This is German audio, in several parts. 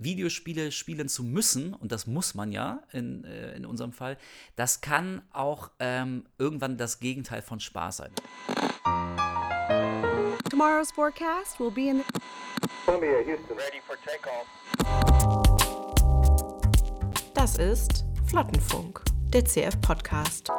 Videospiele spielen zu müssen, und das muss man ja in, äh, in unserem Fall, das kann auch ähm, irgendwann das Gegenteil von Spaß sein. Tomorrow's forecast will be in Columbia, Houston. Ready for takeoff. Das ist Flottenfunk, der CF-Podcast.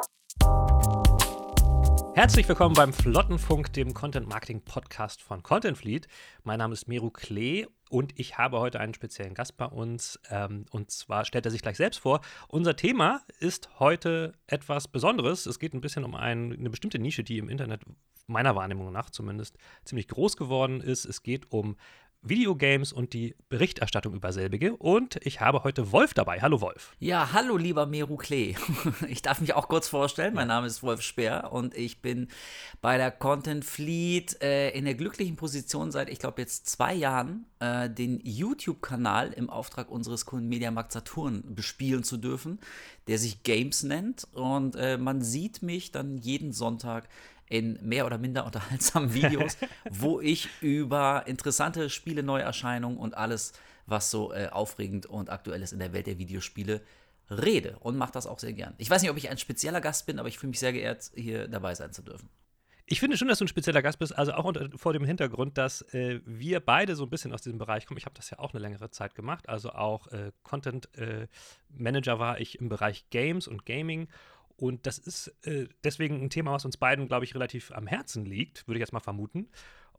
Herzlich willkommen beim Flottenfunk, dem Content Marketing Podcast von Content Fleet. Mein Name ist Meru Klee und ich habe heute einen speziellen Gast bei uns. Ähm, und zwar stellt er sich gleich selbst vor. Unser Thema ist heute etwas Besonderes. Es geht ein bisschen um ein, eine bestimmte Nische, die im Internet meiner Wahrnehmung nach zumindest ziemlich groß geworden ist. Es geht um Videogames und die Berichterstattung über selbige. Und ich habe heute Wolf dabei. Hallo Wolf. Ja, hallo lieber Meru Klee. Ich darf mich auch kurz vorstellen. Mein Name ist Wolf Speer und ich bin bei der Content Fleet äh, in der glücklichen Position seit, ich glaube, jetzt zwei Jahren, äh, den YouTube-Kanal im Auftrag unseres Kunden Mediamarkt Saturn bespielen zu dürfen, der sich Games nennt. Und äh, man sieht mich dann jeden Sonntag in mehr oder minder unterhaltsamen Videos, wo ich über interessante Spiele, Neuerscheinungen und alles, was so äh, aufregend und aktuell ist in der Welt der Videospiele, rede und mache das auch sehr gern. Ich weiß nicht, ob ich ein spezieller Gast bin, aber ich fühle mich sehr geehrt, hier dabei sein zu dürfen. Ich finde schon, dass du ein spezieller Gast bist, also auch unter, vor dem Hintergrund, dass äh, wir beide so ein bisschen aus diesem Bereich kommen. Ich habe das ja auch eine längere Zeit gemacht, also auch äh, Content äh, Manager war ich im Bereich Games und Gaming und das ist äh, deswegen ein Thema, was uns beiden, glaube ich, relativ am Herzen liegt, würde ich jetzt mal vermuten.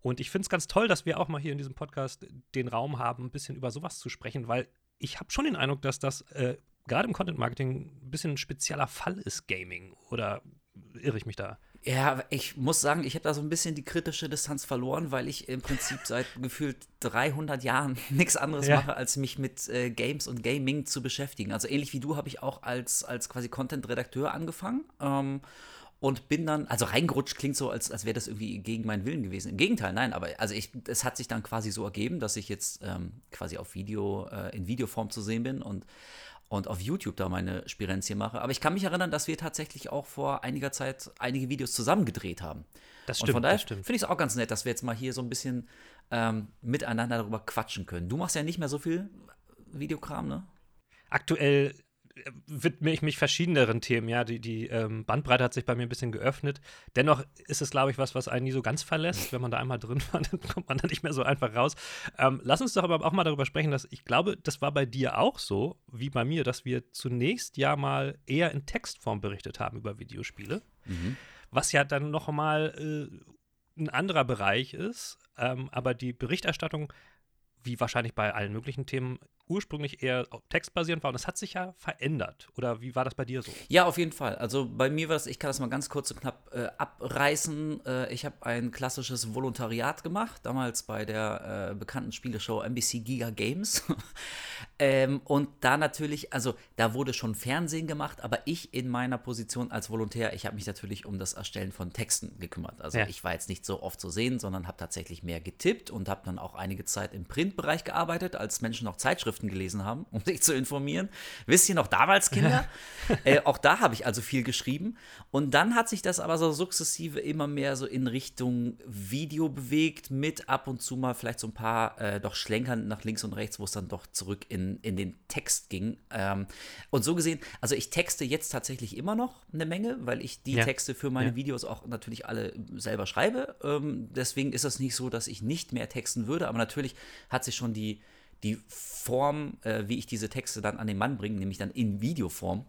Und ich finde es ganz toll, dass wir auch mal hier in diesem Podcast den Raum haben, ein bisschen über sowas zu sprechen, weil ich habe schon den Eindruck, dass das äh, gerade im Content Marketing ein bisschen ein spezieller Fall ist, Gaming. Oder irre ich mich da? Ja, ich muss sagen, ich habe da so ein bisschen die kritische Distanz verloren, weil ich im Prinzip seit gefühlt 300 Jahren nichts anderes ja. mache, als mich mit äh, Games und Gaming zu beschäftigen. Also ähnlich wie du habe ich auch als, als quasi Content-Redakteur angefangen. Ähm, und bin dann, also reingerutscht klingt so, als, als wäre das irgendwie gegen meinen Willen gewesen. Im Gegenteil, nein, aber also ich, es hat sich dann quasi so ergeben, dass ich jetzt ähm, quasi auf Video, äh, in Videoform zu sehen bin und und auf YouTube da meine Spirenzie mache. Aber ich kann mich erinnern, dass wir tatsächlich auch vor einiger Zeit einige Videos zusammen gedreht haben. Das stimmt. Und von daher finde ich es auch ganz nett, dass wir jetzt mal hier so ein bisschen ähm, miteinander darüber quatschen können. Du machst ja nicht mehr so viel Videokram, ne? Aktuell widme ich mich verschiedeneren Themen. Ja, die, die ähm, Bandbreite hat sich bei mir ein bisschen geöffnet. Dennoch ist es, glaube ich, was, was einen nie so ganz verlässt. Wenn man da einmal drin war, dann kommt man da nicht mehr so einfach raus. Ähm, lass uns doch aber auch mal darüber sprechen, dass ich glaube, das war bei dir auch so, wie bei mir, dass wir zunächst ja mal eher in Textform berichtet haben über Videospiele. Mhm. Was ja dann noch mal äh, ein anderer Bereich ist. Ähm, aber die Berichterstattung wie wahrscheinlich bei allen möglichen Themen ursprünglich eher textbasierend war und das hat sich ja verändert. Oder wie war das bei dir so? Ja, auf jeden Fall. Also bei mir war das, ich kann das mal ganz kurz und knapp äh, abreißen. Äh, ich habe ein klassisches Volontariat gemacht, damals bei der äh, bekannten Spieleshow NBC Giga Games. ähm, und da natürlich, also da wurde schon Fernsehen gemacht, aber ich in meiner Position als Volontär, ich habe mich natürlich um das Erstellen von Texten gekümmert. Also ja. ich war jetzt nicht so oft zu sehen, sondern habe tatsächlich mehr getippt und habe dann auch einige Zeit im Printbereich gearbeitet, als Menschen noch Zeitschriften gelesen haben, um sich zu informieren. Wisst ihr noch damals, Kinder? äh, auch da habe ich also viel geschrieben. Und dann hat sich das aber so sukzessive immer mehr so in Richtung Video bewegt, mit ab und zu mal vielleicht so ein paar äh, doch Schlenkern nach links und rechts, wo es dann doch zurück in, in den Text ging. Ähm, und so gesehen, also ich texte jetzt tatsächlich immer noch eine Menge, weil ich die ja. Texte für meine ja. Videos auch natürlich alle selber schreibe. Ähm, deswegen ist es nicht so, dass ich nicht mehr texten würde, aber natürlich hat sich schon die die Form, äh, wie ich diese Texte dann an den Mann bringe, nämlich dann in Videoform,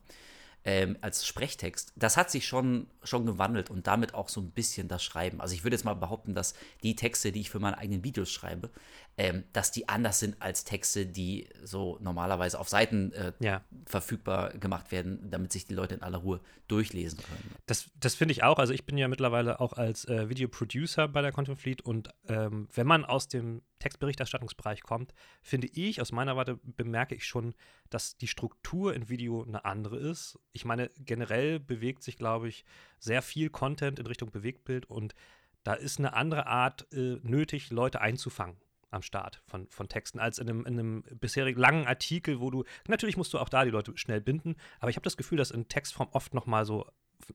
ähm, als Sprechtext, das hat sich schon, schon gewandelt und damit auch so ein bisschen das Schreiben. Also ich würde jetzt mal behaupten, dass die Texte, die ich für meine eigenen Videos schreibe, ähm, dass die anders sind als Texte, die so normalerweise auf Seiten äh, ja. verfügbar gemacht werden, damit sich die Leute in aller Ruhe durchlesen können. Das, das finde ich auch. Also ich bin ja mittlerweile auch als äh, Videoproducer bei der Content Fleet und ähm, wenn man aus dem Textberichterstattungsbereich kommt, finde ich, aus meiner Warte bemerke ich schon, dass die Struktur in Video eine andere ist. Ich meine, generell bewegt sich, glaube ich, sehr viel Content in Richtung Bewegtbild und da ist eine andere Art äh, nötig, Leute einzufangen am Start von, von Texten, als in einem, in einem bisherigen langen Artikel, wo du, natürlich musst du auch da die Leute schnell binden, aber ich habe das Gefühl, dass in Textform oft noch mal so,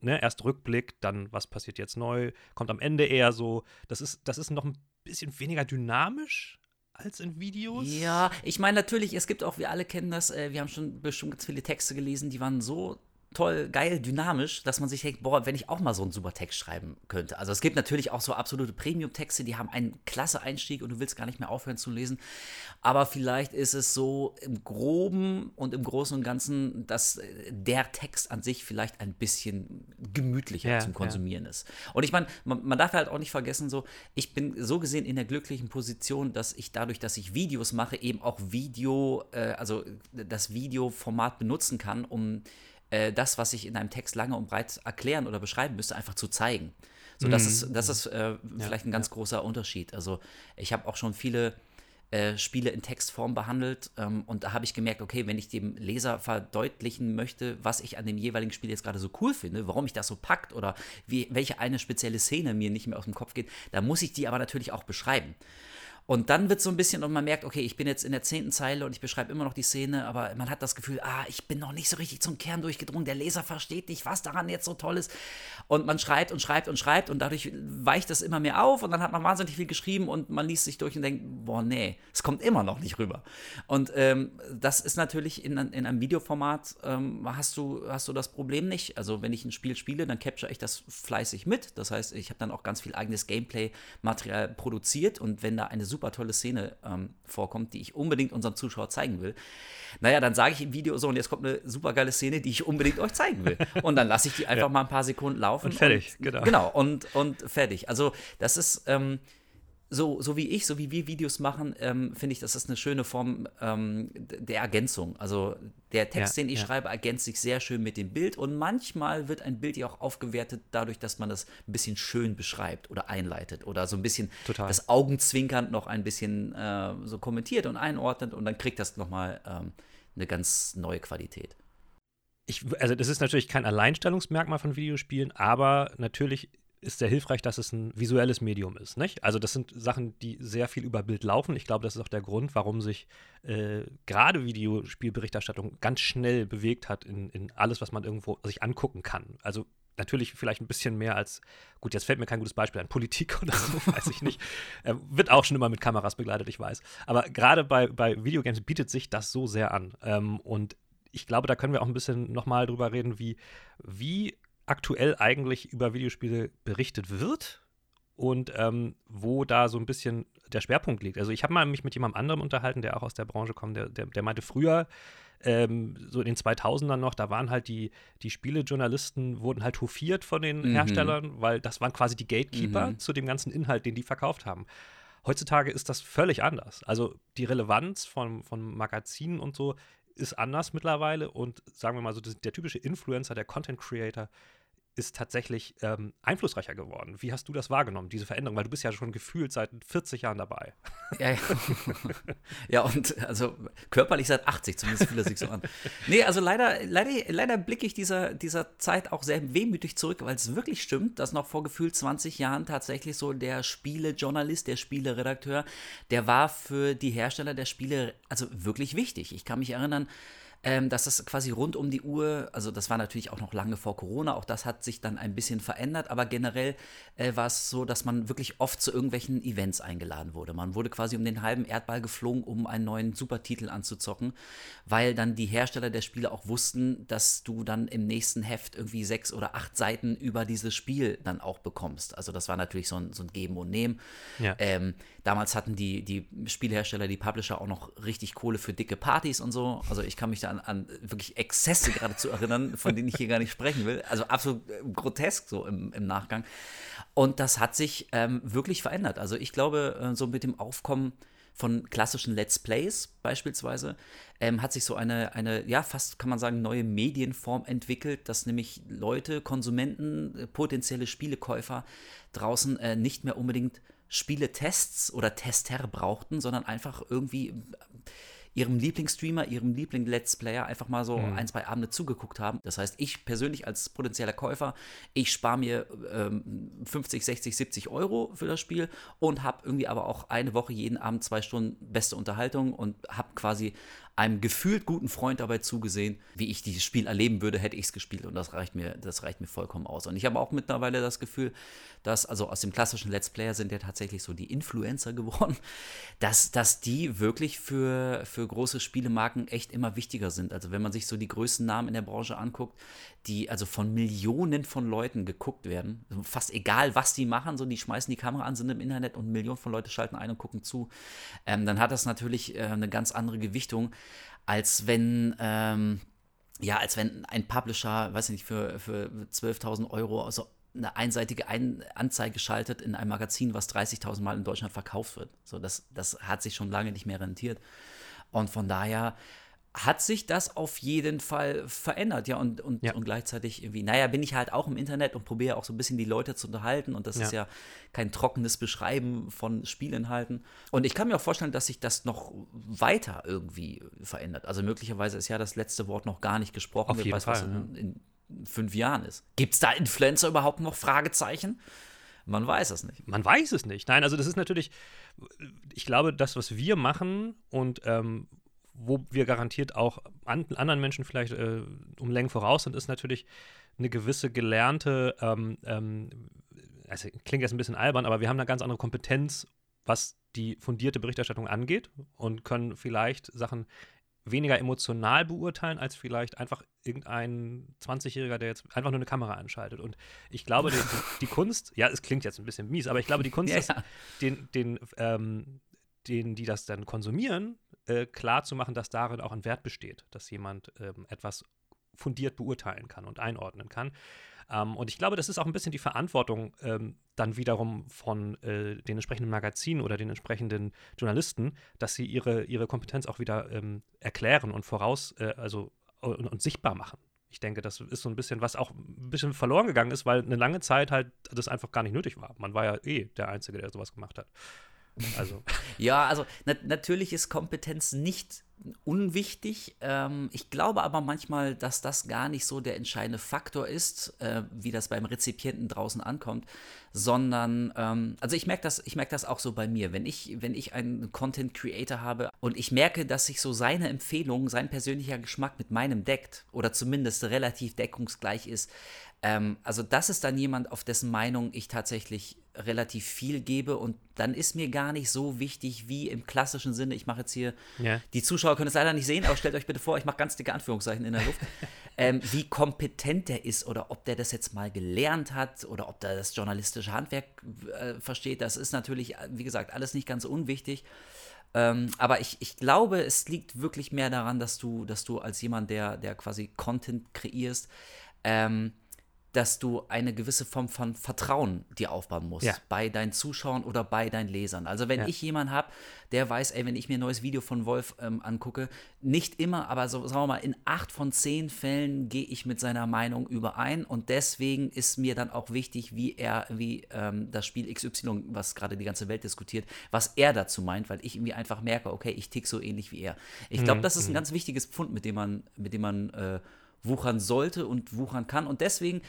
ne, erst Rückblick, dann was passiert jetzt neu, kommt am Ende eher so, das ist, das ist noch ein bisschen weniger dynamisch, als in Videos. Ja, ich meine natürlich, es gibt auch, wir alle kennen das, äh, wir haben schon bestimmt ganz viele Texte gelesen, die waren so toll, geil, dynamisch, dass man sich denkt, boah, wenn ich auch mal so einen super Text schreiben könnte. Also es gibt natürlich auch so absolute Premium-Texte, die haben einen klasse Einstieg und du willst gar nicht mehr aufhören zu lesen. Aber vielleicht ist es so im Groben und im Großen und Ganzen, dass äh, der Text an sich vielleicht ein bisschen gemütlicher ja, zum Konsumieren ja. ist. Und ich meine, man, man, darf halt auch nicht vergessen, so, ich bin so gesehen in der glücklichen Position, dass ich dadurch, dass ich Videos mache, eben auch Video, äh, also das Videoformat benutzen kann, um äh, das, was ich in einem Text lange und breit erklären oder beschreiben müsste, einfach zu zeigen. So, das mhm. ist, das ist äh, vielleicht ja, ein ganz ja. großer Unterschied. Also, ich habe auch schon viele äh, Spiele in Textform behandelt ähm, und da habe ich gemerkt, okay, wenn ich dem Leser verdeutlichen möchte, was ich an dem jeweiligen Spiel jetzt gerade so cool finde, warum mich das so packt oder wie, welche eine spezielle Szene mir nicht mehr aus dem Kopf geht, da muss ich die aber natürlich auch beschreiben. Und dann wird so ein bisschen, und man merkt, okay, ich bin jetzt in der zehnten Zeile und ich beschreibe immer noch die Szene, aber man hat das Gefühl, ah, ich bin noch nicht so richtig zum Kern durchgedrungen, der Leser versteht nicht, was daran jetzt so toll ist. Und man schreibt und schreibt und schreibt und dadurch weicht das immer mehr auf und dann hat man wahnsinnig viel geschrieben und man liest sich durch und denkt, boah, nee, es kommt immer noch nicht rüber. Und ähm, das ist natürlich in, in einem Videoformat, ähm, hast, du, hast du das Problem nicht. Also wenn ich ein Spiel spiele, dann capture ich das fleißig mit. Das heißt, ich habe dann auch ganz viel eigenes Gameplay-Material produziert und wenn da eine super super tolle Szene ähm, vorkommt, die ich unbedingt unserem Zuschauer zeigen will, naja, dann sage ich im Video so, und jetzt kommt eine super geile Szene, die ich unbedingt euch zeigen will. Und dann lasse ich die einfach ja. mal ein paar Sekunden laufen. Und fertig, und, genau. Genau, und, und fertig. Also das ist, ähm, so, so wie ich, so wie wir Videos machen, ähm, finde ich, das ist eine schöne Form ähm, der Ergänzung. Also der Text, ja, den ich ja. schreibe, ergänzt sich sehr schön mit dem Bild und manchmal wird ein Bild ja auch aufgewertet dadurch, dass man das ein bisschen schön beschreibt oder einleitet oder so ein bisschen Total. das Augenzwinkernd noch ein bisschen äh, so kommentiert und einordnet und dann kriegt das nochmal ähm, eine ganz neue Qualität. Ich, also das ist natürlich kein Alleinstellungsmerkmal von Videospielen, aber natürlich ist sehr hilfreich, dass es ein visuelles Medium ist. Nicht? Also das sind Sachen, die sehr viel über Bild laufen. Ich glaube, das ist auch der Grund, warum sich äh, gerade Videospielberichterstattung ganz schnell bewegt hat in, in alles, was man irgendwo sich angucken kann. Also natürlich vielleicht ein bisschen mehr als, gut, jetzt fällt mir kein gutes Beispiel an, Politik oder so, weiß ich nicht. Äh, wird auch schon immer mit Kameras begleitet, ich weiß. Aber gerade bei, bei Videogames bietet sich das so sehr an. Ähm, und ich glaube, da können wir auch ein bisschen nochmal drüber reden, wie, wie aktuell eigentlich über Videospiele berichtet wird und ähm, wo da so ein bisschen der Schwerpunkt liegt. Also ich habe mal mich mit jemandem anderem unterhalten, der auch aus der Branche kommt, der, der, der meinte früher, ähm, so in den 2000ern noch, da waren halt die, die Spielejournalisten, wurden halt hofiert von den mhm. Herstellern, weil das waren quasi die Gatekeeper mhm. zu dem ganzen Inhalt, den die verkauft haben. Heutzutage ist das völlig anders. Also die Relevanz von, von Magazinen und so ist anders mittlerweile und sagen wir mal so, der typische Influencer, der Content Creator, ist tatsächlich ähm, einflussreicher geworden. Wie hast du das wahrgenommen, diese Veränderung? Weil du bist ja schon gefühlt seit 40 Jahren dabei. Ja, ja. ja und also körperlich seit 80, zumindest fühlt er sich so an. Nee, also leider, leider, leider blicke ich dieser, dieser Zeit auch sehr wehmütig zurück, weil es wirklich stimmt, dass noch vor gefühlt 20 Jahren tatsächlich so der Spielejournalist, der Spieleredakteur, der war für die Hersteller der Spiele also wirklich wichtig. Ich kann mich erinnern, ähm, dass das quasi rund um die Uhr, also das war natürlich auch noch lange vor Corona, auch das hat sich dann ein bisschen verändert, aber generell äh, war es so, dass man wirklich oft zu irgendwelchen Events eingeladen wurde. Man wurde quasi um den halben Erdball geflogen, um einen neuen Supertitel anzuzocken, weil dann die Hersteller der Spiele auch wussten, dass du dann im nächsten Heft irgendwie sechs oder acht Seiten über dieses Spiel dann auch bekommst. Also das war natürlich so ein, so ein Geben und Nehmen. Ja. Ähm, damals hatten die, die Spielhersteller, die Publisher auch noch richtig Kohle für dicke Partys und so. Also ich kann mich da an, an wirklich Exzesse gerade zu erinnern, von denen ich hier gar nicht sprechen will. Also absolut äh, grotesk so im, im Nachgang. Und das hat sich ähm, wirklich verändert. Also ich glaube, äh, so mit dem Aufkommen von klassischen Let's Plays beispielsweise, ähm, hat sich so eine, eine, ja, fast kann man sagen, neue Medienform entwickelt, dass nämlich Leute, Konsumenten, äh, potenzielle Spielekäufer draußen äh, nicht mehr unbedingt Spieletests oder Tester brauchten, sondern einfach irgendwie ihrem Lieblingsstreamer, ihrem Liebling-Let's Player einfach mal so mhm. ein, zwei Abende zugeguckt haben. Das heißt, ich persönlich als potenzieller Käufer, ich spare mir ähm, 50, 60, 70 Euro für das Spiel und habe irgendwie aber auch eine Woche jeden Abend zwei Stunden beste Unterhaltung und habe quasi einem gefühlt guten Freund dabei zugesehen, wie ich dieses Spiel erleben würde, hätte ich es gespielt und das reicht mir, das reicht mir vollkommen aus. Und ich habe auch mittlerweile das Gefühl, dass, also aus dem klassischen Let's Player sind ja tatsächlich so die Influencer geworden, dass, dass die wirklich für, für große Spielemarken echt immer wichtiger sind. Also wenn man sich so die größten Namen in der Branche anguckt, die also von Millionen von Leuten geguckt werden, also fast egal, was die machen, so die schmeißen die Kamera an, sind im Internet und Millionen von Leuten schalten ein und gucken zu, ähm, dann hat das natürlich äh, eine ganz andere Gewichtung, als wenn ähm, ja, als wenn ein Publisher, weiß ich nicht, für, für 12.000 Euro also eine einseitige ein Anzeige schaltet in einem Magazin, was 30.000 Mal in Deutschland verkauft wird. So, das, das hat sich schon lange nicht mehr rentiert. Und von daher hat sich das auf jeden Fall verändert, ja, und, und, Ja. und gleichzeitig irgendwie, naja, bin ich halt auch im Internet und probiere auch so ein bisschen die Leute zu unterhalten und das Ja. ist ja kein trockenes Beschreiben von Spielinhalten. Und ich kann mir auch vorstellen, dass sich das noch weiter irgendwie verändert. Also möglicherweise ist ja das letzte Wort noch gar nicht gesprochen. Auf jeden weiß, was Fall, in, in fünf Jahren ist. Gibt es da Influencer überhaupt noch? Fragezeichen? Man weiß es nicht. Man weiß es nicht. Nein, also das ist natürlich, ich glaube, das, was wir machen und ähm, wo wir garantiert auch an, anderen Menschen vielleicht äh, um Längen voraus sind, ist natürlich eine gewisse gelernte, ähm, ähm, also klingt jetzt ein bisschen albern, aber wir haben eine ganz andere Kompetenz, was die fundierte Berichterstattung angeht und können vielleicht Sachen weniger emotional beurteilen, als vielleicht einfach irgendein 20-Jähriger, der jetzt einfach nur eine Kamera anschaltet. Und ich glaube, die, die Kunst, ja, es klingt jetzt ein bisschen mies, aber ich glaube, die Kunst Ja, ist, ja. den, den, ähm, denen, die das dann konsumieren, äh, klar zu machen, dass darin auch ein Wert besteht, dass jemand ähm, etwas fundiert beurteilen kann und einordnen kann. Ähm, und ich glaube, das ist auch ein bisschen die Verantwortung ähm, dann wiederum von äh, den entsprechenden Magazinen oder den entsprechenden Journalisten, dass sie ihre, ihre Kompetenz auch wieder ähm, erklären und voraus, äh, also und, und sichtbar machen. Ich denke, das ist so ein bisschen, was auch ein bisschen verloren gegangen ist, weil eine lange Zeit halt das einfach gar nicht nötig war. Man war ja eh der Einzige, der sowas gemacht hat. Also, Ja, also na natürlich ist Kompetenz nicht unwichtig. Ähm, ich glaube aber manchmal, dass das gar nicht so der entscheidende Faktor ist, äh, wie das beim Rezipienten draußen ankommt, sondern ähm, also ich merke das, ich das auch so bei mir, wenn ich, wenn ich einen Content Creator habe und ich merke, dass sich so seine Empfehlung, sein persönlicher Geschmack mit meinem deckt oder zumindest relativ deckungsgleich ist. Ähm, also das ist dann jemand, auf dessen Meinung ich tatsächlich relativ viel gebe und dann ist mir gar nicht so wichtig wie im klassischen Sinne. Ich mache jetzt hier, Ja. die Zuschauer können es leider nicht sehen, aber stellt euch bitte vor, ich mache ganz dicke Anführungszeichen in der Luft, ähm, wie kompetent der ist oder ob der das jetzt mal gelernt hat oder ob der das journalistische Handwerk äh, versteht. Das ist natürlich, wie gesagt, alles nicht ganz unwichtig. Ähm, aber ich, ich glaube, es liegt wirklich mehr daran, dass du, dass du als jemand, der, der quasi Content kreierst, ähm, dass du eine gewisse Form von Vertrauen dir aufbauen musst Ja. bei deinen Zuschauern oder bei deinen Lesern. Also wenn Ja. ich jemanden habe, der weiß, ey, wenn ich mir ein neues Video von Wolf ähm, angucke, nicht immer, aber so sagen wir mal, in acht von zehn Fällen gehe ich mit seiner Meinung überein und deswegen ist mir dann auch wichtig, wie er, wie ähm, das Spiel XY, was gerade die ganze Welt diskutiert, was er dazu meint, weil ich irgendwie einfach merke, okay, ich tick so ähnlich wie er. Ich glaube, das ist ein ganz wichtiges Pfund, mit dem man, mit dem man äh, wuchern sollte und wuchern kann. Und deswegen,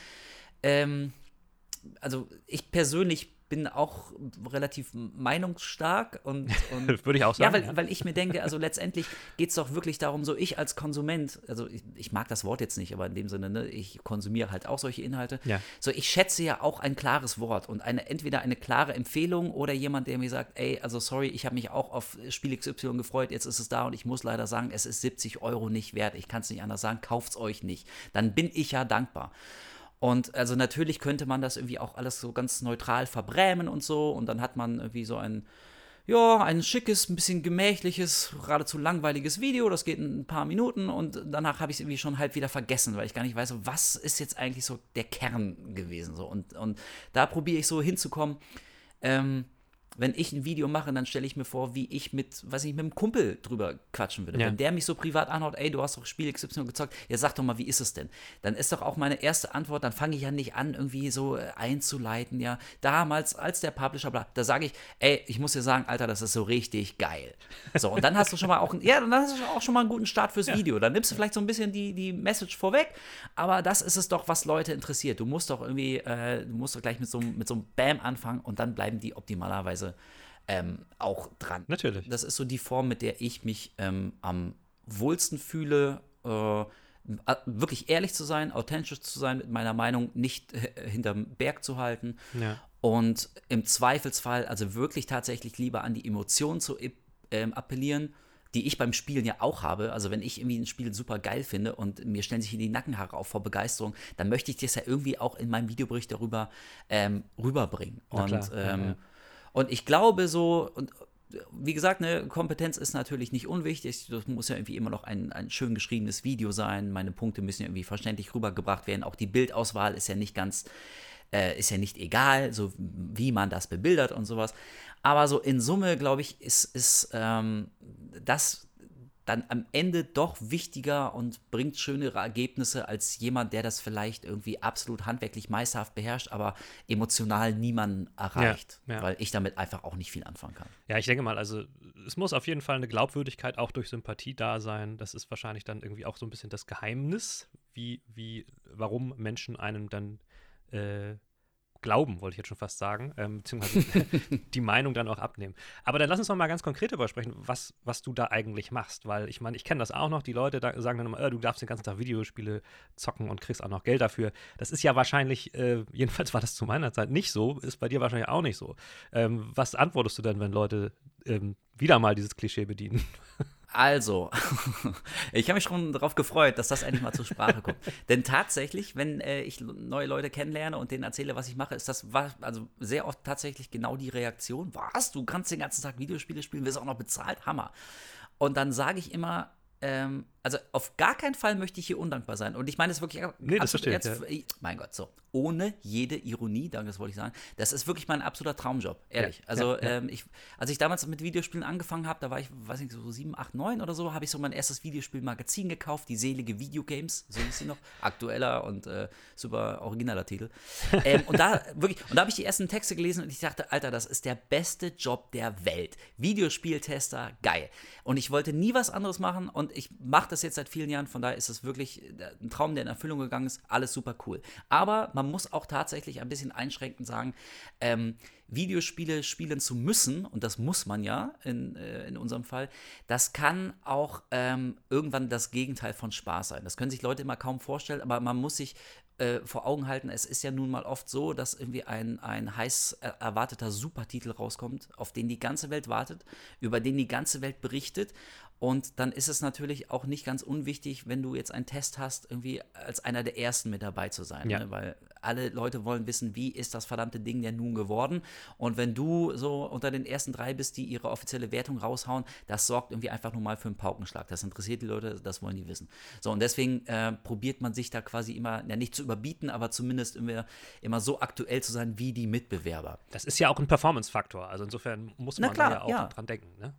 ähm, also ich persönlich bin auch relativ meinungsstark und, und Würde ich auch sagen, weil, ja. weil ich mir denke, also letztendlich geht es doch wirklich darum, so ich als Konsument, also ich, ich mag das Wort jetzt nicht, aber in dem Sinne, ne, ich konsumiere halt auch solche Inhalte. Ja. So, ich schätze ja auch ein klares Wort und eine, entweder eine klare Empfehlung oder jemand, der mir sagt, ey, also sorry, ich habe mich auch auf Spiel XY gefreut, jetzt ist es da und ich muss leider sagen, es ist 70 Euro nicht wert. Ich kann es nicht anders sagen, kauft es euch nicht. Dann bin ich ja dankbar. Und also natürlich könnte man das irgendwie auch alles so ganz neutral verbrämen und so. Und dann hat man irgendwie so ein, ja, ein schickes, ein bisschen gemächliches, geradezu langweiliges Video. Das geht in ein paar Minuten und danach habe ich es irgendwie schon halb wieder vergessen, weil ich gar nicht weiß, was ist jetzt eigentlich so der Kern gewesen. So. Und, und da probiere ich so hinzukommen. Ähm, wenn ich ein Video mache, dann stelle ich mir vor, wie ich mit, weiß nicht, mit einem Kumpel drüber quatschen würde. Ja. Wenn der mich so privat anhaut, ey, du hast doch Spiel XY gezockt, ja, sag doch mal, wie ist es denn? Dann ist doch auch meine erste Antwort, dann fange ich ja nicht an, irgendwie so äh, einzuleiten, ja. Damals, als der Publisher, bla, da sage ich, ey, ich muss dir sagen, Alter, das ist so richtig geil. So, und dann hast du schon mal auch, einen- ja, dann hast du auch schon mal einen guten Start fürs Video. Dann nimmst du vielleicht so ein bisschen die, die Message vorweg, aber das ist es doch, was Leute interessiert. Du musst doch irgendwie, äh, du musst doch gleich mit so, mit so einem Bam anfangen und dann bleiben die optimalerweise ähm, auch dran. Natürlich. Das ist so die Form, mit der ich mich ähm, am wohlsten fühle, äh, wirklich ehrlich zu sein, authentisch zu sein, mit meiner Meinung nicht hinterm Berg zu halten. Ja. Und im Zweifelsfall, also wirklich tatsächlich lieber an die Emotionen zu ähm, appellieren, die ich beim Spielen ja auch habe. Also wenn ich irgendwie ein Spiel super geil finde und mir stellen sich hier die Nackenhaare auf vor Begeisterung, dann möchte ich das ja irgendwie auch in meinem Videobericht darüber ähm, rüberbringen. Und, ähm, ja, ja. Und ich glaube so, und wie gesagt, ne, Kompetenz ist natürlich nicht unwichtig. Das muss ja irgendwie immer noch ein, ein schön geschriebenes Video sein. Meine Punkte müssen ja irgendwie verständlich rübergebracht werden. Auch die Bildauswahl ist ja nicht ganz, äh, ist ja nicht egal, so wie man das bebildert und sowas. Aber so in Summe, glaube ich, ist, ist ähm, das dann am Ende doch wichtiger und bringt schönere Ergebnisse als jemand, der das vielleicht irgendwie absolut handwerklich meisterhaft beherrscht, aber emotional niemanden erreicht, ja, ja. weil ich damit einfach auch nicht viel anfangen kann. Ja, ich denke mal, also es muss auf jeden Fall eine Glaubwürdigkeit auch durch Sympathie da sein. Das ist wahrscheinlich dann irgendwie auch so ein bisschen das Geheimnis, wie, wie, warum Menschen einem dann äh, glauben, wollte ich jetzt schon fast sagen, ähm, beziehungsweise die Meinung dann auch abnehmen. Aber dann lass uns noch mal ganz konkret darüber sprechen, was, was du da eigentlich machst, weil ich meine, ich kenne das auch noch, die Leute da sagen dann immer, äh, du darfst den ganzen Tag Videospiele zocken und kriegst auch noch Geld dafür. Das ist ja wahrscheinlich, äh, jedenfalls war das zu meiner Zeit nicht so, ist bei dir wahrscheinlich auch nicht so. Ähm, was antwortest du denn, wenn Leute ähm, wieder mal dieses Klischee bedienen? Also, ich habe mich schon darauf gefreut, dass das endlich mal zur Sprache kommt. Denn tatsächlich, wenn äh, ich neue Leute kennenlerne und denen erzähle, was ich mache, ist das also sehr oft tatsächlich genau die Reaktion. Was? Du kannst den ganzen Tag Videospiele spielen, wirst auch noch bezahlt? Hammer. Und dann sage ich immer, ähm, also auf gar keinen Fall möchte ich hier undankbar sein. Und ich meine es wirklich. Nee, das verstehe jetzt, ja. Mein Gott, so. Ohne jede Ironie, danke, das wollte ich sagen. Das ist wirklich mein absoluter Traumjob, ehrlich. Ja, also, ja, ähm, ich, als ich damals mit Videospielen angefangen habe, da war ich, weiß nicht, so 7, 8, 9 oder so, habe ich so mein erstes Videospielmagazin gekauft, die selige Videogames, so hieß sie noch. Aktueller und äh, super originaler Titel. ähm, und da wirklich, und da habe ich die ersten Texte gelesen und ich dachte, Alter, das ist der beste Job der Welt. Videospieltester, geil. Und ich wollte nie was anderes machen und ich mache das jetzt seit vielen Jahren, von daher ist es wirklich ein Traum, der in Erfüllung gegangen ist, alles super cool. Aber man muss auch tatsächlich ein bisschen einschränkend sagen, ähm, Videospiele spielen zu müssen, und das muss man ja in, äh, in unserem Fall, das kann auch ähm, irgendwann das Gegenteil von Spaß sein. Das können sich Leute immer kaum vorstellen, aber man muss sich äh, vor Augen halten, es ist ja nun mal oft so, dass irgendwie ein, ein heiß erwarteter Supertitel rauskommt, auf den die ganze Welt wartet, über den die ganze Welt berichtet und dann ist es natürlich auch nicht ganz unwichtig, wenn du jetzt einen Test hast, irgendwie als einer der ersten mit dabei zu sein. Ja. Ne? Weil alle Leute wollen wissen, wie ist das verdammte Ding denn nun geworden. Und wenn du so unter den ersten drei bist, die ihre offizielle Wertung raushauen, das sorgt irgendwie einfach nur mal für einen Paukenschlag. Das interessiert die Leute, das wollen die wissen. So, und deswegen äh, probiert man sich da quasi immer, ja nicht zu überbieten, aber zumindest immer, immer so aktuell zu sein wie die Mitbewerber. Das ist ja auch ein Performance-Faktor. Also insofern muss man klar, da ja auch ja. dran denken. Ne?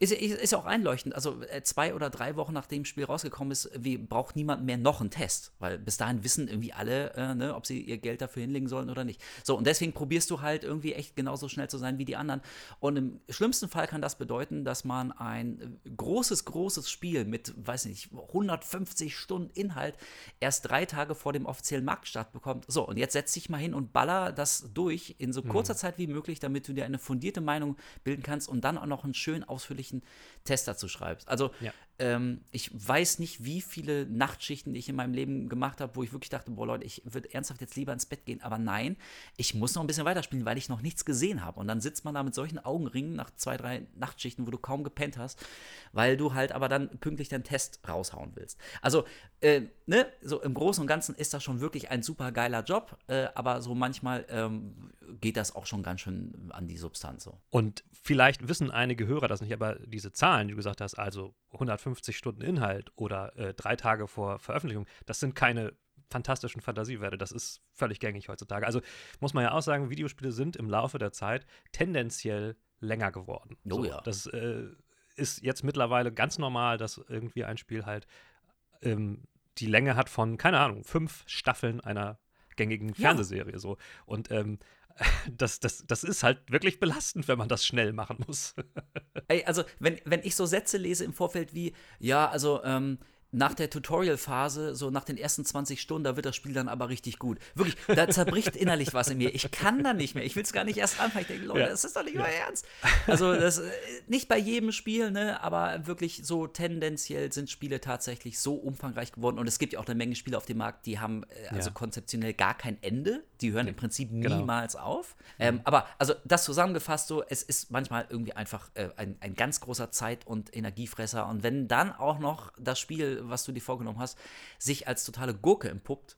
Ja. Ist, ist auch einleuchtend. Also äh, zwei oder drei Wochen nachdem das Spiel rausgekommen ist, wie, braucht niemand mehr noch einen Test. Weil bis dahin wissen irgendwie alle, äh, ne, ob sie ihr Geld dafür hinlegen sollen oder nicht. So, und deswegen probierst du halt irgendwie echt genauso schnell zu sein wie die anderen. Und im schlimmsten Fall kann das bedeuten, dass man ein großes, großes Spiel mit, weiß nicht, 150 Stunden Inhalt erst drei Tage vor dem offiziellen Marktstart bekommt. So, und jetzt setz dich mal hin und baller das durch in so kurzer mhm. Zeit wie möglich, damit du dir eine fundierte Meinung bilden kannst und dann auch noch einen schön ausführlichen ordentlichen Test dazu schreibst. Also ja. Ähm, ich weiß nicht, wie viele Nachtschichten ich in meinem Leben gemacht habe, wo ich wirklich dachte, boah Leute, ich würde ernsthaft jetzt lieber ins Bett gehen. Aber nein, ich muss noch ein bisschen weiterspielen, weil ich noch nichts gesehen habe. Und dann sitzt man da mit solchen Augenringen nach zwei, drei Nachtschichten, wo du kaum gepennt hast, weil du halt aber dann pünktlich deinen Test raushauen willst. Also, äh, ne, so im Großen und Ganzen ist das schon wirklich ein super geiler Job, äh, aber so manchmal ähm, geht das auch schon ganz schön an die Substanz so. Und vielleicht wissen einige Hörer das nicht, aber diese Zahlen, die du gesagt hast, also 150 Stunden Inhalt oder äh, drei Tage vor Veröffentlichung, das sind keine fantastischen Fantasiewerte. Das ist völlig gängig heutzutage. Also muss man ja auch sagen, Videospiele sind im Laufe der Zeit tendenziell länger geworden. Oh so, ja. Das äh, ist jetzt mittlerweile ganz normal, dass irgendwie ein Spiel halt ähm, die Länge hat von, keine Ahnung, fünf Staffeln einer gängigen Fernsehserie. Ja. So. Und ähm, das, das, das ist halt wirklich belastend, wenn man das schnell machen muss. Ey, also, wenn, wenn ich so Sätze lese im Vorfeld wie, ja, also, ähm, nach der Tutorial-Phase, so nach den ersten 20 Stunden, da wird das Spiel dann aber richtig gut. Wirklich, da zerbricht innerlich was in mir. Ich kann da nicht mehr. Ich will es gar nicht erst anfangen. Ich denke, Leute, ja. das ist doch nicht ja. euer Ernst. Also, das, äh, nicht bei jedem Spiel, ne, aber wirklich so tendenziell sind Spiele tatsächlich so umfangreich geworden. Und es gibt ja auch eine Menge Spiele auf dem Markt, die haben äh, also ja. konzeptionell gar kein Ende. Die hören im Prinzip genau. niemals auf. Ähm, mhm. aber also das zusammengefasst so, es ist manchmal irgendwie einfach äh, ein, ein ganz großer Zeit- und Energiefresser. Und wenn dann auch noch das Spiel was du dir vorgenommen hast, sich als totale Gurke entpuppt,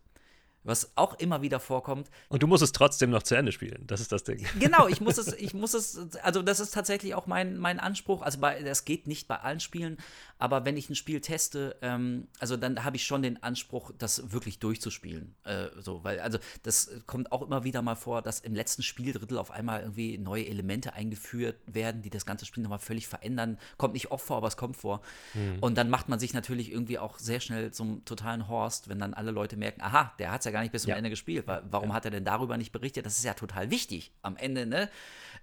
was auch immer wieder vorkommt. Und du musst es trotzdem noch zu Ende spielen, das ist das Ding. Genau, ich muss es, ich muss es, also das ist tatsächlich auch mein, mein Anspruch. Also bei, das geht nicht bei allen Spielen, aber wenn ich ein Spiel teste, ähm, also dann habe ich schon den Anspruch, das wirklich durchzuspielen. Äh, so, weil, also das kommt auch immer wieder mal vor, dass im letzten Spieldrittel auf einmal irgendwie neue Elemente eingeführt werden, die das ganze Spiel nochmal völlig verändern. Kommt nicht oft vor, aber es kommt vor. Hm. Und dann macht man sich natürlich irgendwie auch sehr schnell zum totalen Horst, wenn dann alle Leute merken, aha, der hat es ja gar nicht bis zum ja. Ende gespielt. Warum ja. hat er denn darüber nicht berichtet? Das ist ja total wichtig. Am Ende, ne?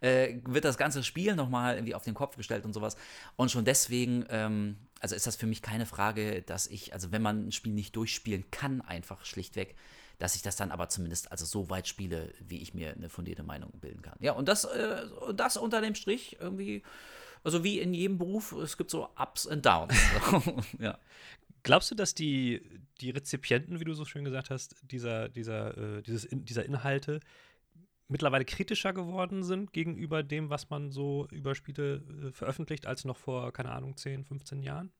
Äh, wird das ganze Spiel nochmal irgendwie auf den Kopf gestellt und sowas. Und schon deswegen, ähm, also ist das für mich keine Frage, dass ich, also wenn man ein Spiel nicht durchspielen kann, einfach schlichtweg, dass ich das dann aber zumindest also so weit spiele, wie ich mir eine fundierte Meinung bilden kann. Ja, und das, äh, das unter dem Strich irgendwie, also wie in jedem Beruf, es gibt so Ups und Downs. ja. Glaubst du, dass die, die Rezipienten, wie du so schön gesagt hast, dieser, dieser, äh, dieses, dieser Inhalte mittlerweile kritischer geworden sind gegenüber dem, was man so über Spiele äh, veröffentlicht, als noch vor, keine Ahnung, 10, 15 Jahren?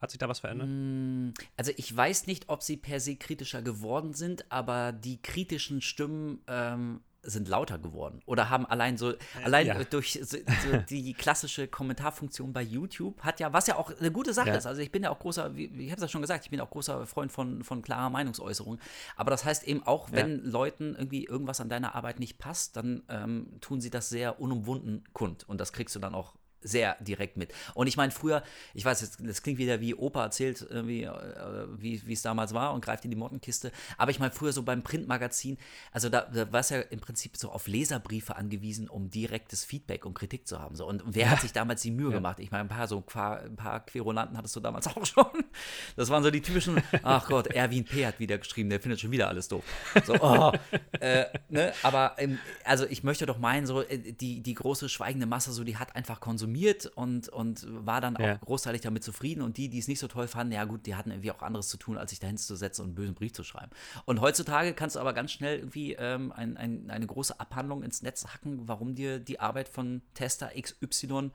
Hat sich da was verändert? Mm, also ich weiß nicht, ob sie per se kritischer geworden sind, aber die kritischen Stimmen ähm, sind lauter geworden oder haben allein so, allein ja. durch so, so die klassische Kommentarfunktion bei YouTube hat ja, was ja auch eine gute Sache ja. ist. Also ich bin ja auch großer, wie, ich habe es ja schon gesagt, ich bin auch großer Freund von, von klarer Meinungsäußerung. Aber das heißt eben auch, wenn ja. Leuten irgendwie irgendwas an deiner Arbeit nicht passt, dann ähm, tun sie das sehr unumwunden kund. Und das kriegst du dann auch sehr direkt mit. Und ich meine, früher, ich weiß, das klingt wieder wie Opa erzählt, äh, wie es damals war und greift in die Mottenkiste. Aber ich meine, früher so beim Printmagazin, also da, da war es ja im Prinzip so auf Leserbriefe angewiesen, um direktes Feedback und Kritik zu haben. So. Und wer ja. hat sich damals die Mühe ja. gemacht? Ich meine, ein paar so ein paar, ein paar Querulanten hattest du damals auch schon. Das waren so die typischen, ach Gott, Erwin P. hat wieder geschrieben, der findet schon wieder alles doof. So, oh, äh, ne? Aber also ich möchte doch meinen, so äh, die, die große schweigende Masse, so die hat einfach konsumiert konsumiert und, und war dann auch ja. großteilig damit zufrieden. Und die, die es nicht so toll fanden, ja gut, die hatten irgendwie auch anderes zu tun, als sich dahin zu setzen und einen bösen Brief zu schreiben. Und heutzutage kannst du aber ganz schnell irgendwie ähm, ein, ein, eine große Abhandlung ins Netz hacken, warum dir die Arbeit von Tester XY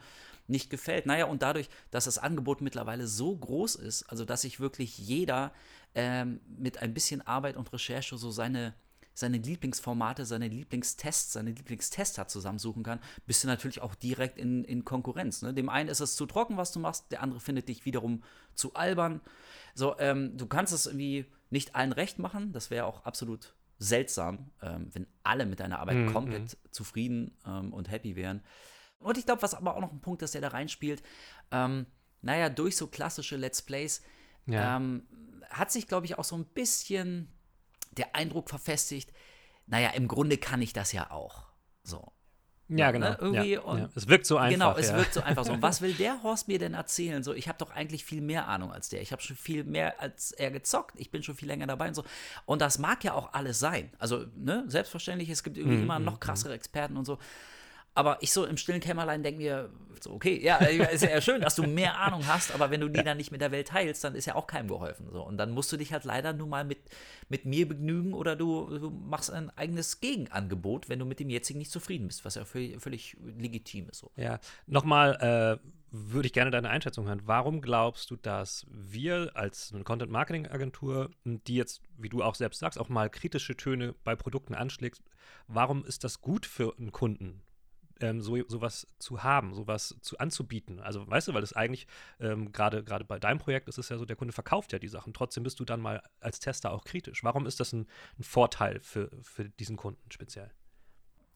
nicht gefällt. Naja, und dadurch, dass das Angebot mittlerweile so groß ist, also dass sich wirklich jeder ähm, mit ein bisschen Arbeit und Recherche so seine seine Lieblingsformate, seine Lieblingstests, seine Lieblingstester zusammensuchen kann, bist du natürlich auch direkt in, in Konkurrenz. Ne? Dem einen ist es zu trocken, was du machst, der andere findet dich wiederum zu albern. So, ähm, du kannst es irgendwie nicht allen recht machen, das wäre auch absolut seltsam, ähm, wenn alle mit deiner Arbeit mhm. komplett zufrieden ähm, und happy wären. Und ich glaube, was aber auch noch ein Punkt ist, der da reinspielt, ähm, naja, durch so klassische Let's Plays ja. ähm, hat sich, glaube ich, auch so ein bisschen der Eindruck verfestigt, naja, im Grunde kann ich das ja auch. So. Ja, genau. Ne? Irgendwie ja, ja. Es wirkt so einfach. Genau, es ja. wirkt so einfach so. Und was will der Horst mir denn erzählen? So, ich habe doch eigentlich viel mehr Ahnung als der. Ich habe schon viel mehr als er gezockt. Ich bin schon viel länger dabei und so. Und das mag ja auch alles sein. Also, ne, selbstverständlich, es gibt irgendwie mhm. immer noch mhm, krassere mhm. Experten und so. Aber ich so im stillen Kämmerlein denke mir, so, okay, ja, ist ja schön, dass du mehr Ahnung hast, aber wenn du die dann nicht mit der Welt teilst, dann ist ja auch keinem geholfen. So. Und dann musst du dich halt leider nur mal mit, mit mir begnügen oder du, du machst ein eigenes Gegenangebot, wenn du mit dem jetzigen nicht zufrieden bist, was ja völlig, völlig legitim ist. So. Ja, nochmal, äh, würde ich gerne deine Einschätzung hören. Warum glaubst du, dass wir als eine Content-Marketing-Agentur, die jetzt, wie du auch selbst sagst, auch mal kritische Töne bei Produkten anschlägt, warum ist das gut für einen Kunden? Ähm, so sowas zu haben, sowas zu anzubieten. Also weißt du, weil das eigentlich ähm, gerade gerade bei deinem Projekt ist es ja so, der Kunde verkauft ja die Sachen. Trotzdem bist du dann mal als Tester auch kritisch. Warum ist das ein, ein Vorteil für, für diesen Kunden speziell?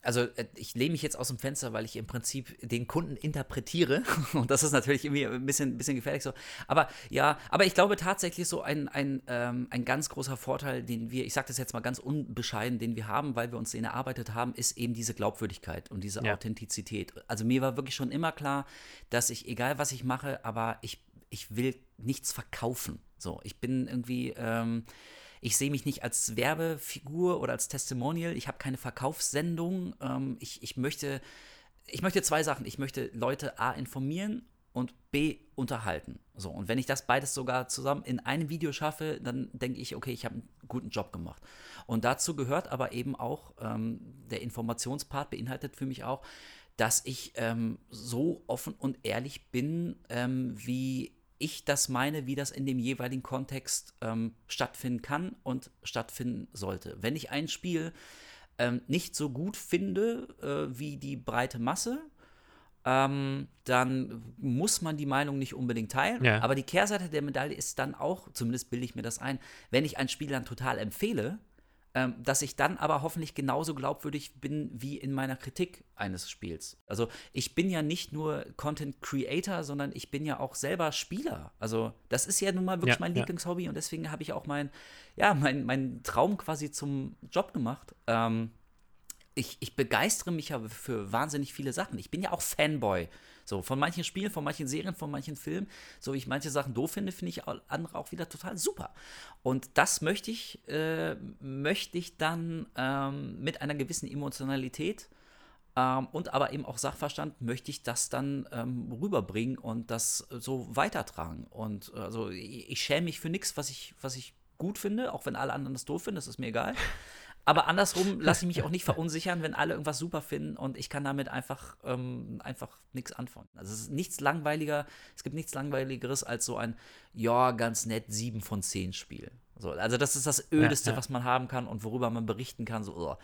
Also äh, ich lehne mich jetzt aus dem Fenster, weil ich im Prinzip den Kunden interpretiere. Und das ist natürlich irgendwie ein bisschen, bisschen gefährlich so. Aber ja, aber ich glaube tatsächlich so ein, ein, ähm, ein ganz großer Vorteil, den wir, ich sage das jetzt mal ganz unbescheiden, den wir haben, weil wir uns den erarbeitet haben, ist eben diese Glaubwürdigkeit und diese ja. Authentizität. Also mir war wirklich schon immer klar, dass ich, egal was ich mache, aber ich, ich will nichts verkaufen. So, ich bin irgendwie, ähm, ich sehe mich nicht als Werbefigur oder als Testimonial. Ich habe keine Verkaufssendung. Ähm, ich, ich möchte, ich möchte zwei Sachen. Ich möchte Leute A informieren und B unterhalten. So, und wenn ich das beides sogar zusammen in einem Video schaffe, dann denke ich, okay, ich habe einen guten Job gemacht. Und dazu gehört aber eben auch, ähm, der Informationspart beinhaltet für mich auch, dass ich ähm, so offen und ehrlich bin, ähm, wie ich das meine, wie das in dem jeweiligen Kontext ähm, stattfinden kann und stattfinden sollte. Wenn ich ein Spiel ähm, nicht so gut finde äh, wie die breite Masse, ähm, dann muss man die Meinung nicht unbedingt teilen. Ja. Aber die Kehrseite der Medaille ist dann auch, zumindest bilde ich mir das ein, wenn ich ein Spiel dann total empfehle, ähm, dass ich dann aber hoffentlich genauso glaubwürdig bin wie in meiner Kritik eines Spiels. Also ich bin ja nicht nur Content Creator, sondern ich bin ja auch selber Spieler. Also das ist ja nun mal wirklich Ja, mein ja. Lieblingshobby und deswegen habe ich auch mein, ja, mein, mein Traum quasi zum Job gemacht. Ähm, ich, ich begeistere mich ja für wahnsinnig viele Sachen. Ich bin ja auch Fanboy. So, von manchen Spielen, von manchen Serien, von manchen Filmen. So wie ich manche Sachen doof finde, finde ich andere auch wieder total super. Und das möchte ich, äh, möchte ich dann ähm, mit einer gewissen Emotionalität ähm, und aber eben auch Sachverstand, möchte ich das dann ähm, rüberbringen und das so weitertragen. Und also ich, ich schäme mich für nichts, was ich, was ich gut finde, auch wenn alle anderen das doof finden, das ist mir egal. Aber andersrum lasse ich mich auch nicht verunsichern, wenn alle irgendwas super finden und ich kann damit einfach, ähm, einfach nichts anfangen. Also es ist nichts langweiliger, es gibt nichts langweiligeres als so ein, ja, ganz nett 7 von 10 Spiel. So, also das ist das Ödeste, ja. was man haben kann und worüber man berichten kann. So, oh.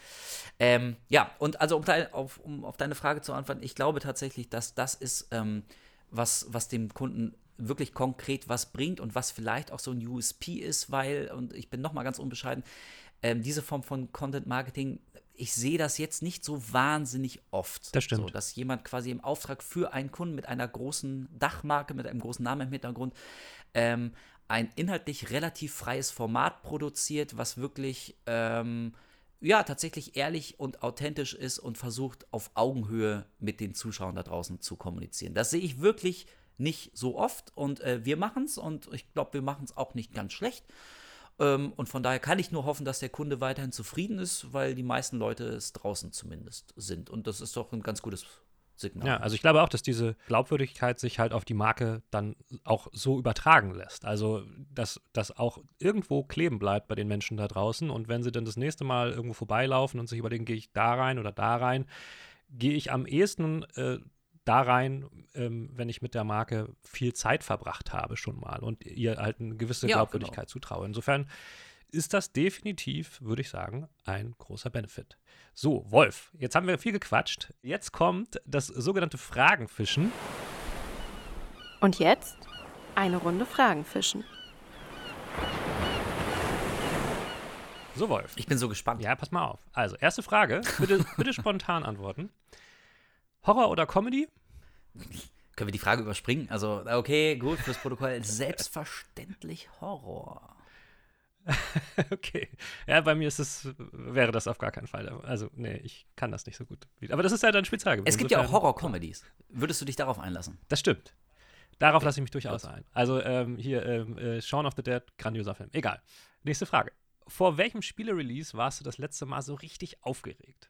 ähm, ja, und also um, dein, auf, um auf deine Frage zu antworten, ich glaube tatsächlich, dass das ist, ähm, was, was dem Kunden wirklich konkret was bringt und was vielleicht auch so ein USP ist, weil, und ich bin nochmal ganz unbescheiden, ähm, diese Form von Content Marketing, ich sehe das jetzt nicht so wahnsinnig oft. Das stimmt. So, dass jemand quasi im Auftrag für einen Kunden mit einer großen Dachmarke, mit einem großen Namen im Hintergrund, ähm, ein inhaltlich relativ freies Format produziert, was wirklich ähm, ja tatsächlich ehrlich und authentisch ist und versucht auf Augenhöhe mit den Zuschauern da draußen zu kommunizieren. Das sehe ich wirklich nicht so oft und äh, wir machen es und ich glaube, wir machen es auch nicht ganz schlecht. Ähm, und von daher kann ich nur hoffen, dass der Kunde weiterhin zufrieden ist, weil die meisten Leute es draußen zumindest sind. Und das ist doch ein ganz gutes Signal. Ja, also ich glaube auch, dass diese Glaubwürdigkeit sich halt auf die Marke dann auch so übertragen lässt. Also, dass das auch irgendwo kleben bleibt bei den Menschen da draußen. Und wenn sie dann das nächste Mal irgendwo vorbeilaufen und sich überlegen, gehe ich da rein oder da rein, gehe ich am ehesten äh, da rein, ähm, wenn ich mit der Marke viel Zeit verbracht habe schon mal und ihr halt eine gewisse Ja, Glaubwürdigkeit genau. zutraue. Insofern ist das definitiv, würde ich sagen, ein großer Benefit. So, Wolf, jetzt haben wir viel gequatscht. Jetzt kommt das sogenannte Fragenfischen. Und jetzt eine Runde Fragen fischen. So, Wolf. Ich bin so gespannt. Ja, pass mal auf. Also, erste Frage. Bitte, bitte spontan antworten. Horror oder Comedy? Können wir die Frage überspringen? Also, okay, gut, fürs Protokoll. Selbstverständlich Horror. Okay. Ja, bei mir ist es, wäre das auf gar keinen Fall. Also, nee, ich kann das nicht so gut. Aber das ist ja dein Spezialgebiet. Es gibt ja auch Insofern- Horror-Comedies. Würdest du dich darauf einlassen? Das stimmt. Darauf lasse ich mich durchaus ein. Also ähm, hier, ähm, äh, Shaun of the Dead, grandioser Film. Egal. Nächste Frage. Vor welchem Spiele-Release warst du das letzte Mal so richtig aufgeregt?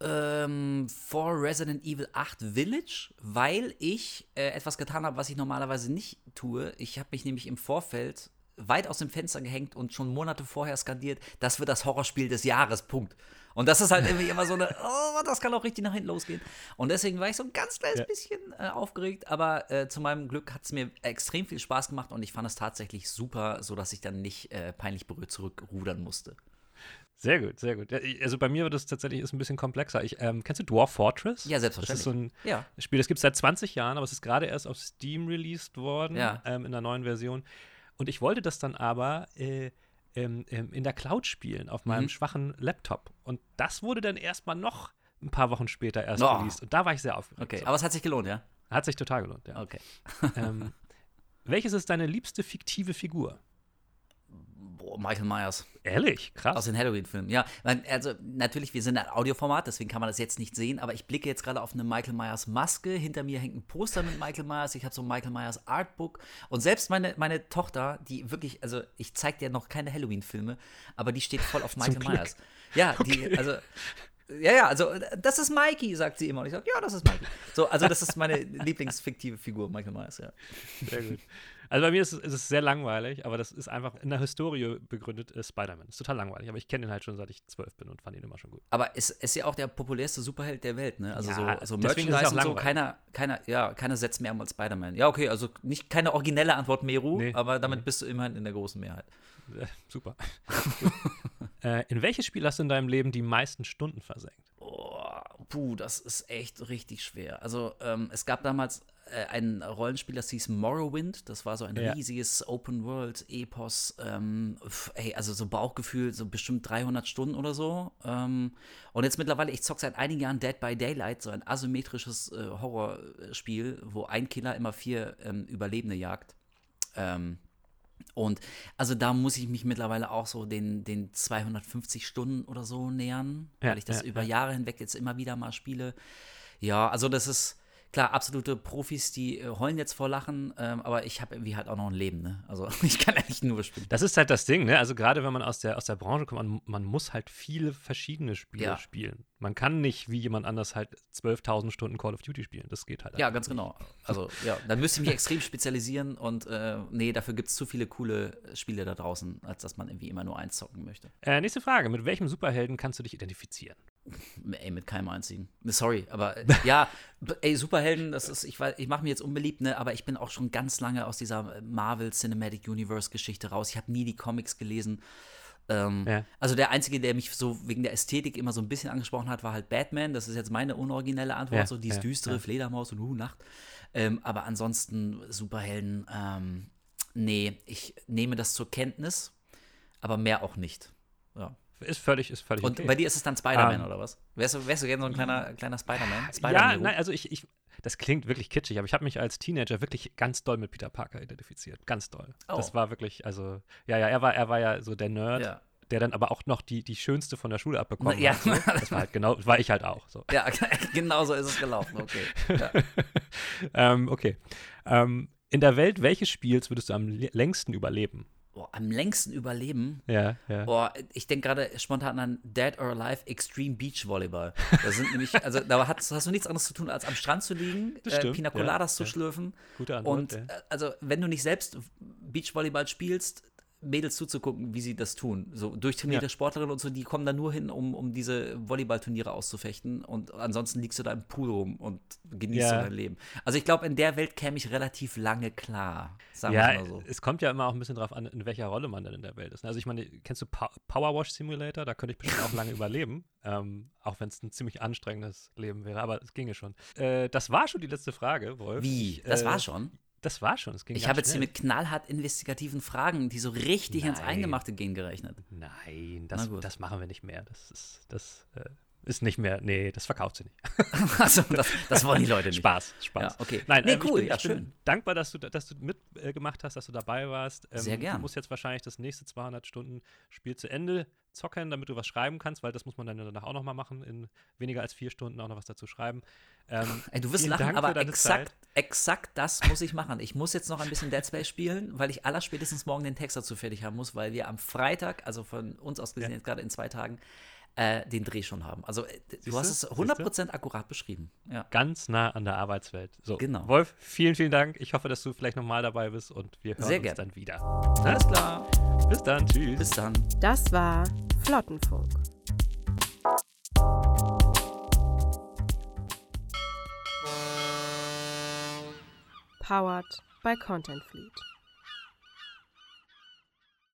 Ähm, vor Resident Evil 8 Village, weil ich äh, etwas getan habe, was ich normalerweise nicht tue. Ich habe mich nämlich im Vorfeld weit aus dem Fenster gehängt und schon Monate vorher skandiert, das wird das Horrorspiel des Jahres, Punkt. Und das ist halt irgendwie immer so eine, oh, das kann auch richtig nach hinten losgehen. Und deswegen war ich so ein ganz kleines Ja. bisschen äh, aufgeregt, aber äh, zu meinem Glück hat es mir extrem viel Spaß gemacht und ich fand es tatsächlich super, sodass ich dann nicht äh, peinlich berührt zurückrudern musste. Sehr gut, sehr gut. Also bei mir wird es tatsächlich ist ein bisschen komplexer. Ich, ähm, kennst du Dwarf Fortress? Ja, Das selbstverständlich. ist so ein Ja. Spiel, das gibt es seit 20 Jahren, aber es ist gerade erst auf Steam released worden, Ja. ähm, in der neuen Version. Und ich wollte das dann aber äh, ähm, ähm, in der Cloud spielen, auf meinem Mhm. schwachen Laptop. Und das wurde dann erstmal noch ein paar Wochen später erst Oh. released. Und da war ich sehr aufgeregt. Okay, So. aber es hat sich gelohnt, ja? Hat sich total gelohnt, ja. Okay. ähm, welches ist deine liebste fiktive Figur? Boah, Michael Myers. Ehrlich? Krass. Aus den Halloween-Filmen, ja. Also natürlich, wir sind ein Audioformat, deswegen kann man das jetzt nicht sehen, aber ich blicke jetzt gerade auf eine Michael Myers Maske. Hinter mir hängt ein Poster mit Michael Myers. Ich habe so ein Michael Myers Artbook. Und selbst meine, meine Tochter, die wirklich, also ich zeige dir noch keine Halloween-Filme, aber die steht voll auf Michael Myers. Ja, die, okay. also ja, ja, also das ist Mikey, sagt sie immer. Und ich sage, ja, das ist Mikey. So, also das ist meine Lieblingsfiktive Figur, Michael Myers, ja. Sehr gut. Also bei mir ist es, ist es sehr langweilig, aber das ist einfach in der Historie begründet äh, Spider-Man. Ist total langweilig, aber ich kenne ihn halt schon seit ich zwölf bin und fand ihn immer schon gut. Aber es ist, ist ja auch der populärste Superheld der Welt, ne? Also ja, so, so Merchandise und so, keiner, keiner, ja, keiner setzt mehr als Spider-Man. Ja, okay, also nicht keine originelle Antwort Meru, nee, aber damit nee. bist du immerhin in der großen Mehrheit. Äh, super. äh, in welches Spiel hast du in deinem Leben die meisten Stunden versenkt? Oh, puh, das ist echt richtig schwer. Also ähm, es gab damals äh, ein Rollenspiel, das hieß Morrowind. Das war so ein ja. riesiges Open-World-Epos. Ähm, ey, also so Bauchgefühl, so bestimmt 300 Stunden oder so. Ähm, und jetzt mittlerweile, ich zocke seit einigen Jahren Dead by Daylight, so ein asymmetrisches äh, Horrorspiel, wo ein Killer immer vier ähm, Überlebende jagt. Ähm, und also da muss ich mich mittlerweile auch so den, den 250 Stunden oder so nähern, ja, weil ich das ja, über Jahre hinweg jetzt immer wieder mal spiele. Ja, also das ist, klar, absolute Profis, die äh, heulen jetzt vor Lachen, ähm, aber ich habe irgendwie halt auch noch ein Leben, ne? Also ich kann ja nicht nur spielen. Das ist halt das Ding, ne? Also gerade wenn man aus der, aus der Branche kommt, man, man muss halt viele verschiedene Spiele ja. spielen. Man kann nicht wie jemand anders halt 12.000 Stunden Call of Duty spielen. Das geht halt Ja, ganz nicht. genau. Also ja, dann müsste ich mich extrem spezialisieren und äh, nee, dafür gibt es zu viele coole Spiele da draußen, als dass man irgendwie immer nur eins zocken möchte. Äh, nächste Frage. Mit welchem Superhelden kannst du dich identifizieren? Ey, mit keinem einzigen. Sorry, aber ja, ey, Superhelden, das ist, ich, ich mache mir jetzt unbeliebt, ne, aber ich bin auch schon ganz lange aus dieser Marvel Cinematic Universe Geschichte raus. Ich habe nie die Comics gelesen. Ähm, ja. Also der Einzige, der mich so wegen der Ästhetik immer so ein bisschen angesprochen hat, war halt Batman. Das ist jetzt meine unoriginelle Antwort, ja, so dieses ja, düstere Fledermaus und uh, Nacht. Ähm, aber ansonsten Superhelden, ähm, nee, ich nehme das zur Kenntnis, aber mehr auch nicht. Ja. Ist völlig, ist völlig Und okay. bei dir ist es dann Spider-Man um, ähm, oder was? Wärst du, wärst du gerne so ein kleiner, kleiner Spider-Man? Spider ja, nein, also ich, ich, das klingt wirklich kitschig, aber ich habe mich als Teenager wirklich ganz doll mit Peter Parker identifiziert. Ganz doll. Oh. Das war wirklich, also, ja, ja, er war, er war ja so der Nerd. Ja. Der dann aber auch noch die, die schönste von der Schule abbekommen ja. hat. So. Das war halt genau, war ich halt auch. So. Ja, genau so ist es gelaufen, okay. Ja. ähm, okay. Ähm, in der Welt welches Spiels würdest du am längsten überleben? Boah, am längsten überleben. Ja, ja. Boah, ich denke gerade spontan an Dead or Alive Extreme Beach Volleyball. Da sind nämlich, also da hast, hast, du nichts anderes zu tun, als am Strand zu liegen, äh, Pina Coladas ja, zu schlürfen. Gute Antwort, Und. Äh, also, wenn du nicht selbst Beachvolleyball spielst, Mädels zuzugucken, wie sie das tun. So durchtrainierte ja. Sportlerinnen und so, die kommen da nur hin, um, um diese Volleyballturniere auszufechten. Und ansonsten liegst du da im Pool rum und genießt ja. dein Leben. Also ich glaube, in der Welt käme ich relativ lange klar. Sagen ja, mal so. es kommt ja immer auch ein bisschen drauf an, in welcher Rolle man denn in der Welt ist. Also ich meine, kennst du Power Wash Simulator? Da könnte ich bestimmt auch lange überleben. Ähm, auch wenn es ein ziemlich anstrengendes Leben wäre, aber es ginge schon. Äh, das war schon die letzte Frage, Wolf. Wie? Das äh, war schon? Das war schon. ich habe jetzt hier mit knallhart investigativen Fragen, die so richtig Nein. ins Eingemachte gehen, gerechnet. Nein, das, das machen wir nicht mehr. Das ist, das äh, ist nicht mehr. Nee, das verkauft sie nicht. also, das, das wollen die Leute nicht. Spaß, Spaß. Ja, okay. Nein, nee, ähm, cool, ich bin, ja, ich bin dankbar, dass du, dass du mitgemacht äh, hast, dass du dabei warst. Ähm, Sehr gern. Du musst jetzt wahrscheinlich das nächste 200 Stunden Spiel zu Ende zocken, damit du was schreiben kannst, weil das muss man dann danach auch noch mal machen, in weniger als vier Stunden auch noch was dazu schreiben. Ähm, Ey, du wirst lachen, Dank aber exakt, exakt das muss ich machen. Ich muss jetzt noch ein bisschen Dead Space spielen, weil ich allerspätestens morgen den Text dazu fertig haben muss, weil wir am Freitag, also von uns aus gesehen ja. jetzt gerade in zwei Tagen, äh, den Dreh schon haben. Also äh, du hast es 100% akkurat beschrieben. Ja. Ganz nah an der Arbeitswelt. So, genau. Wolf, vielen, vielen Dank. Ich hoffe, dass du vielleicht nochmal dabei bist und wir hören Sehr uns gern. dann wieder. Alles klar. Bis dann. Tschüss. Bis dann. Das war Flottenfunk. Powered by Content Fleet.